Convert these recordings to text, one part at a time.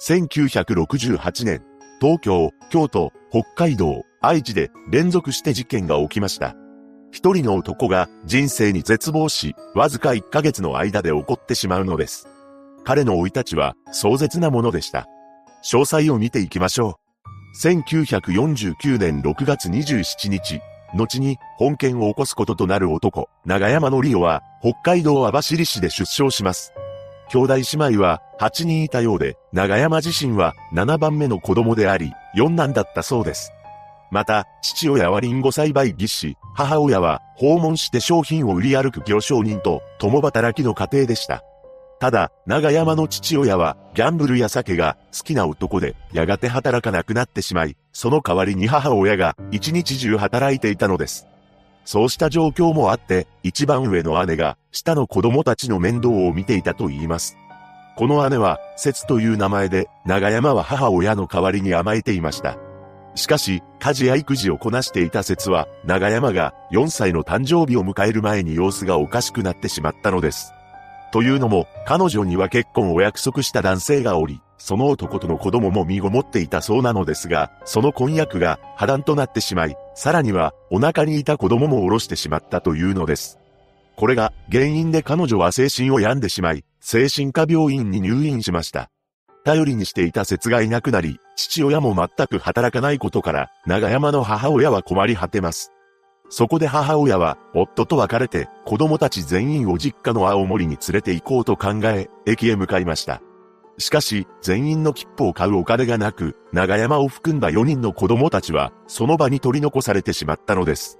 1968年、東京、京都、北海道、愛知で連続して事件が起きました。一人の男が人生に絶望し、わずか1ヶ月の間で起こってしまうのです。彼の老いたちは壮絶なものでした。詳細を見ていきましょう。1949年6月27日、後に本件を起こすこととなる男、長山のりおは、北海道網走市で出生します。兄弟姉妹は8人いたようで、長山自身は7番目の子供であり、四男だったそうです。また、父親はリンゴ栽培技師、母親は訪問して商品を売り歩く行商人と共働きの家庭でした。ただ、長山の父親は、ギャンブルや酒が好きな男で、やがて働かなくなってしまい、その代わりに母親が一日中働いていたのです。そうした状況もあって、一番上の姉が、下の子供たちの面倒を見ていたと言います。この姉は、節という名前で、長山は母親の代わりに甘えていました。しかし、家事や育児をこなしていた説は、長山が4歳の誕生日を迎える前に様子がおかしくなってしまったのです。というのも、彼女には結婚を約束した男性がおり、その男との子供も身ごもっていたそうなのですが、その婚約が破談となってしまい、さらにはお腹にいた子供も下ろしてしまったというのです。これが原因で彼女は精神を病んでしまい、精神科病院に入院しました。頼りにしていた説がいなくなり、父親も全く働かないことから、長山の母親は困り果てます。そこで母親は、夫と別れて、子供たち全員を実家の青森に連れて行こうと考え、駅へ向かいました。しかし、全員の切符を買うお金がなく、長山を含んだ4人の子供たちは、その場に取り残されてしまったのです。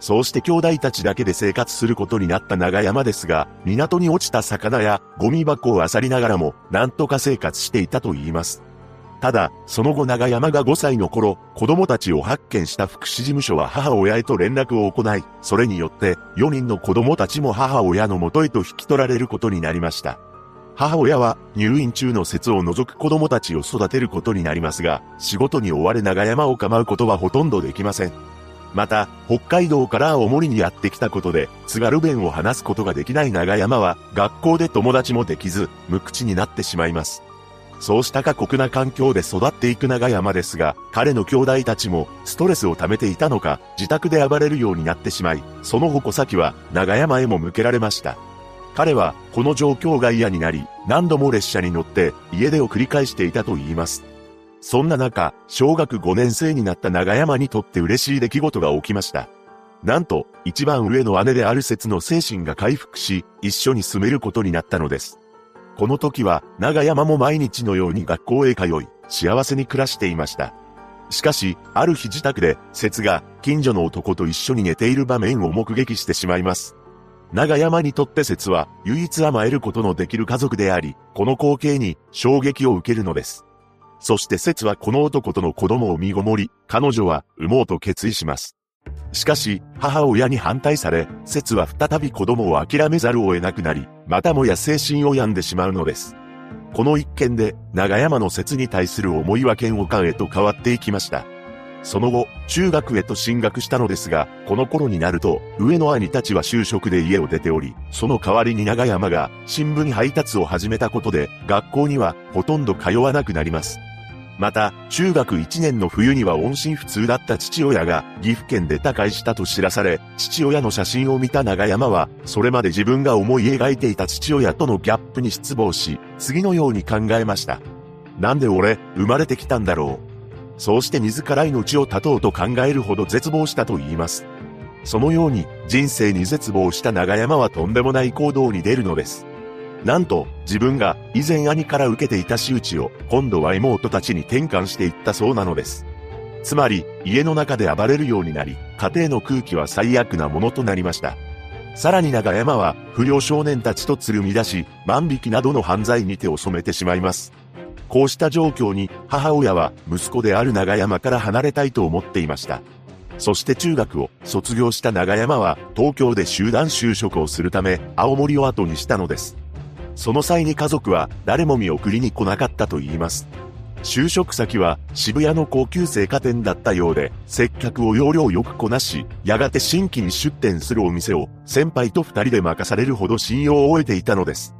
そうして兄弟たちだけで生活することになった長山ですが、港に落ちた魚やゴミ箱を漁りながらも、なんとか生活していたと言います。ただ、その後長山が5歳の頃、子供たちを発見した福祉事務所は母親へと連絡を行い、それによって4人の子供たちも母親の元へと引き取られることになりました。母親は入院中の説を除く子供たちを育てることになりますが、仕事に追われ長山を構うことはほとんどできません。また、北海道から青森にやってきたことで、津軽弁を話すことができない長山は、学校で友達もできず、無口になってしまいます。そうした過酷な環境で育っていく長山ですが、彼の兄弟たちもストレスを溜めていたのか、自宅で暴れるようになってしまい、その矛先は長山へも向けられました。彼はこの状況が嫌になり、何度も列車に乗って家出を繰り返していたと言います。そんな中、小学5年生になった長山にとって嬉しい出来事が起きました。なんと、一番上の姉である説の精神が回復し、一緒に住めることになったのです。この時は、長山も毎日のように学校へ通い、幸せに暮らしていました。しかし、ある日自宅で、節が近所の男と一緒に寝ている場面を目撃してしまいます。長山にとって節は唯一甘えることのできる家族であり、この光景に衝撃を受けるのです。そして節はこの男との子供を身ごもり、彼女は産もうと決意します。しかし、母親に反対され、節は再び子供を諦めざるを得なくなり、またもや精神を病んでしまうのです。この一件で、長山の節に対する思いは嫌悪感へと変わっていきました。その後、中学へと進学したのですが、この頃になると、上の兄たちは就職で家を出ており、その代わりに長山が新聞配達を始めたことで、学校にはほとんど通わなくなります。また、中学1年の冬には音信不通だった父親が岐阜県で他界したと知らされ、父親の写真を見た長山は、それまで自分が思い描いていた父親とのギャップに失望し、次のように考えました。なんで俺、生まれてきたんだろう？そうして自ら命を絶とうと考えるほど絶望したと言います。そのように人生に絶望した長山はとんでもない行動に出るのです。なんと、自分が以前兄から受けていた仕打ちを、今度は妹たちに転換していったそうなのです。つまり、家の中で暴れるようになり、家庭の空気は最悪なものとなりました。さらに長山は、不良少年たちとつるみ出し、万引きなどの犯罪に手を染めてしまいます。こうした状況に、母親は息子である長山から離れたいと思っていました。そして中学を卒業した長山は、東京で集団就職をするため、青森を後にしたのです。その際に家族は誰も見送りに来なかったと言います。就職先は渋谷の高級青果店だったようで、接客を要領よくこなし、やがて新規に出店するお店を先輩と二人で任されるほど信用を得ていたのです。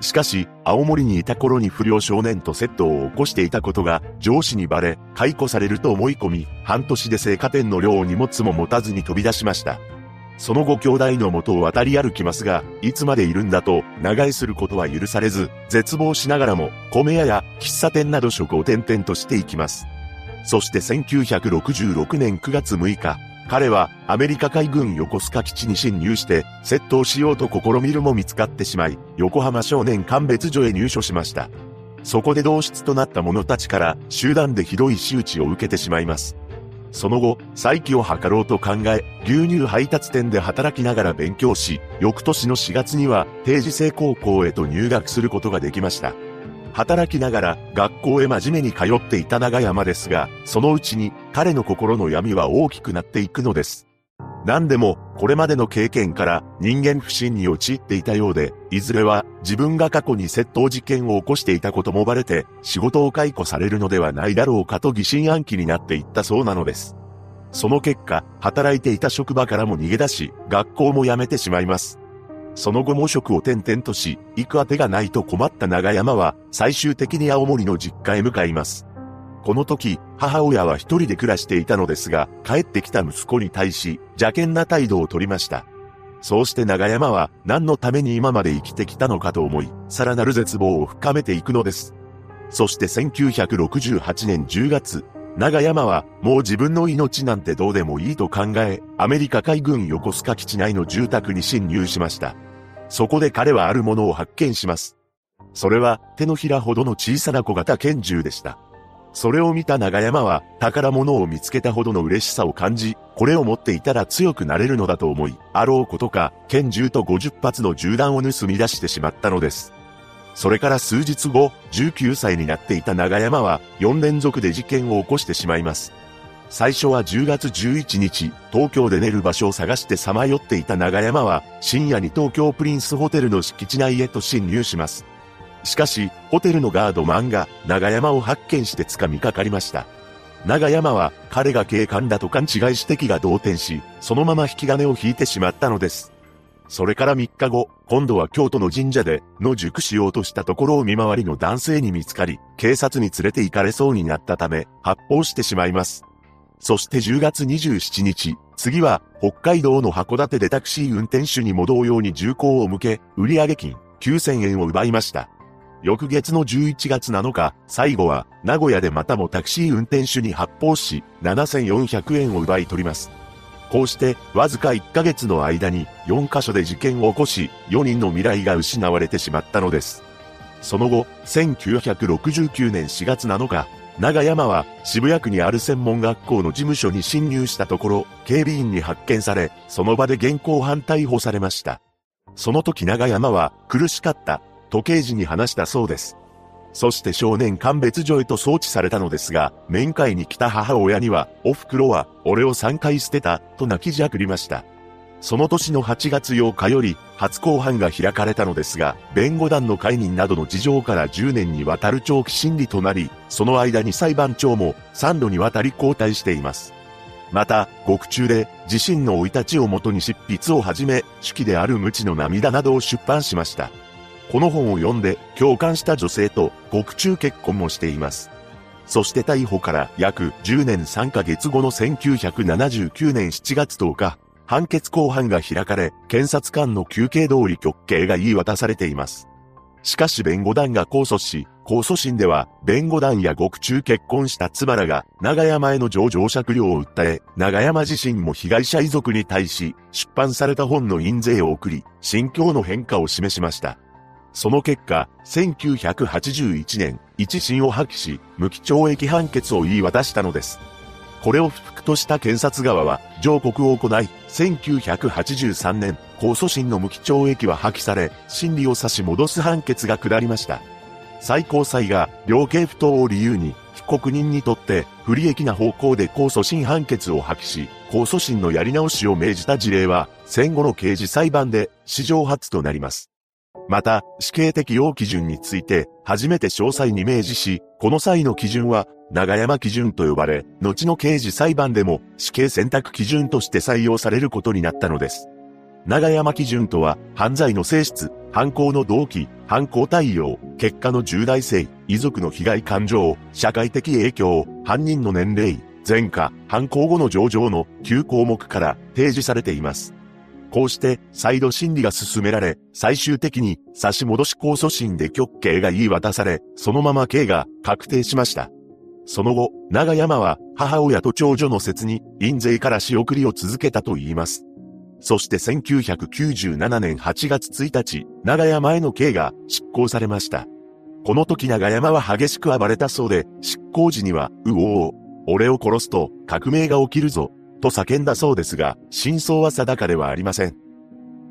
しかし、青森にいた頃に不良少年と窃盗を起こしていたことが上司にバレ、解雇されると思い込み、半年で青果店の量を荷物も持たずに飛び出しました。その後兄弟のもとを渡り歩きますが、いつまでいるんだと長居することは許されず、絶望しながらも米屋や喫茶店など職を転々としていきます。そして1966年9月6日、彼はアメリカ海軍横須賀基地に侵入して窃盗しようと試みるも見つかってしまい、横浜少年鑑別所へ入所しました。そこで同室となった者たちから集団でひどい仕打ちを受けてしまいます。その後、再起を図ろうと考え、牛乳配達店で働きながら勉強し、翌年の4月には定時制高校へと入学することができました。働きながら学校へ真面目に通っていた長山ですが、そのうちに彼の心の闇は大きくなっていくのです。何でも、これまでの経験から人間不信に陥っていたようで、いずれは自分が過去に窃盗事件を起こしていたこともバレて、仕事を解雇されるのではないだろうかと疑心暗鬼になっていったそうなのです。その結果、働いていた職場からも逃げ出し、学校も辞めてしまいます。その後も職を転々とし、行く当てがないと困った長山は、最終的に青森の実家へ向かいます。この時、母親は一人で暮らしていたのですが、帰ってきた息子に対し、邪険な態度を取りました。そうして長山は、何のために今まで生きてきたのかと思い、さらなる絶望を深めていくのです。そして1968年10月、長山は、もう自分の命なんてどうでもいいと考え、アメリカ海軍横須賀基地内の住宅に侵入しました。そこで彼はあるものを発見します。それは手のひらほどの小さな小型拳銃でした。それを見た長山は宝物を見つけたほどの嬉しさを感じ、これを持っていたら強くなれるのだと思い、あろうことか、拳銃と50発の銃弾を盗み出してしまったのです。それから数日後、19歳になっていた長山は4連続で事件を起こしてしまいます。最初は10月11日、東京で寝る場所を探してさまよっていた長山は、深夜に東京プリンスホテルの敷地内へと侵入します。しかし、ホテルのガードマンが長山を発見して掴みかかりました。長山は彼が警官だと勘違いして敵が動転し、そのまま引き金を引いてしまったのです。それから3日後、今度は京都の神社で野宿しようとしたところを見回りの男性に見つかり、警察に連れて行かれそうになったため、発砲してしまいます。そして10月27日、次は北海道の函館でタクシー運転手にも同様に銃口を向け、売上金9000円を奪いました。翌月の11月7日、最後は名古屋でまたもタクシー運転手に発砲し、7400円を奪い取ります。こうしてわずか1ヶ月の間に4カ所で事件を起こし、4人の未来が失われてしまったのです。その後、1969年4月7日、長山は渋谷区にある専門学校の事務所に侵入したところ、警備員に発見され、その場で現行犯逮捕されました。その時長山は苦しかった、と刑事に話したそうです。そして少年鑑別所へと送致されたのですが、面会に来た母親には、お袋は、俺を3回捨てた、と泣きじゃくりました。その年の8月8日より、初公判が開かれたのですが、弁護団の解任などの事情から10年にわたる長期審理となり、その間に裁判長も3度にわたり交代しています。また、獄中で自身の生い立ちをもとに執筆をはじめ、手記である無知の涙などを出版しました。この本を読んで共感した女性と獄中結婚もしています。そして逮捕から約10年3ヶ月後の1979年7月10日、判決公判が開かれ、検察官の休憩通り極刑が言い渡されています。しかし弁護団が控訴し、控訴審では、弁護団や獄中結婚した妻らが、長山への上場借料を訴え、長山自身も被害者遺族に対し、出版された本の印税を送り、心境の変化を示しました。その結果、1981年、一審を破棄し、無期懲役判決を言い渡したのです。これを不服とした検察側は上告を行い、1983年、控訴審の無期懲役は破棄され、審理を差し戻す判決が下りました。最高裁が量刑不当を理由に、被告人にとって不利益な方向で控訴審判決を破棄し、控訴審のやり直しを命じた事例は、戦後の刑事裁判で史上初となります。また、死刑適用基準について、初めて詳細に明示し、この際の基準は、長山基準と呼ばれ、後の刑事裁判でも死刑選択基準として採用されることになったのです。長山基準とは、犯罪の性質、犯行の動機、犯行対応、結果の重大性、遺族の被害感情、社会的影響、犯人の年齢、前科、犯行後の上場の9項目から提示されています。こうして再度審理が進められ、最終的に差し戻し控訴審で極刑が言い渡され、そのまま刑が確定しました。その後、長山は母親と長女の説に印税から仕送りを続けたと言います。そして1997年8月1日、長山への刑が執行されました。この時長山は激しく暴れたそうで、執行時には、うおー、俺を殺すと革命が起きるぞ、と叫んだそうですが、真相は定かではありません。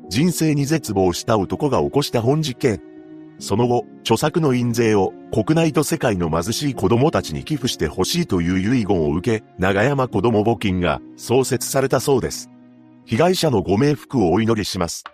人生に絶望した男が起こした本実験。その後、著作の印税を国内と世界の貧しい子供たちに寄付してほしいという遺言を受け、長山子供募金が創設されたそうです。被害者のご冥福をお祈りします。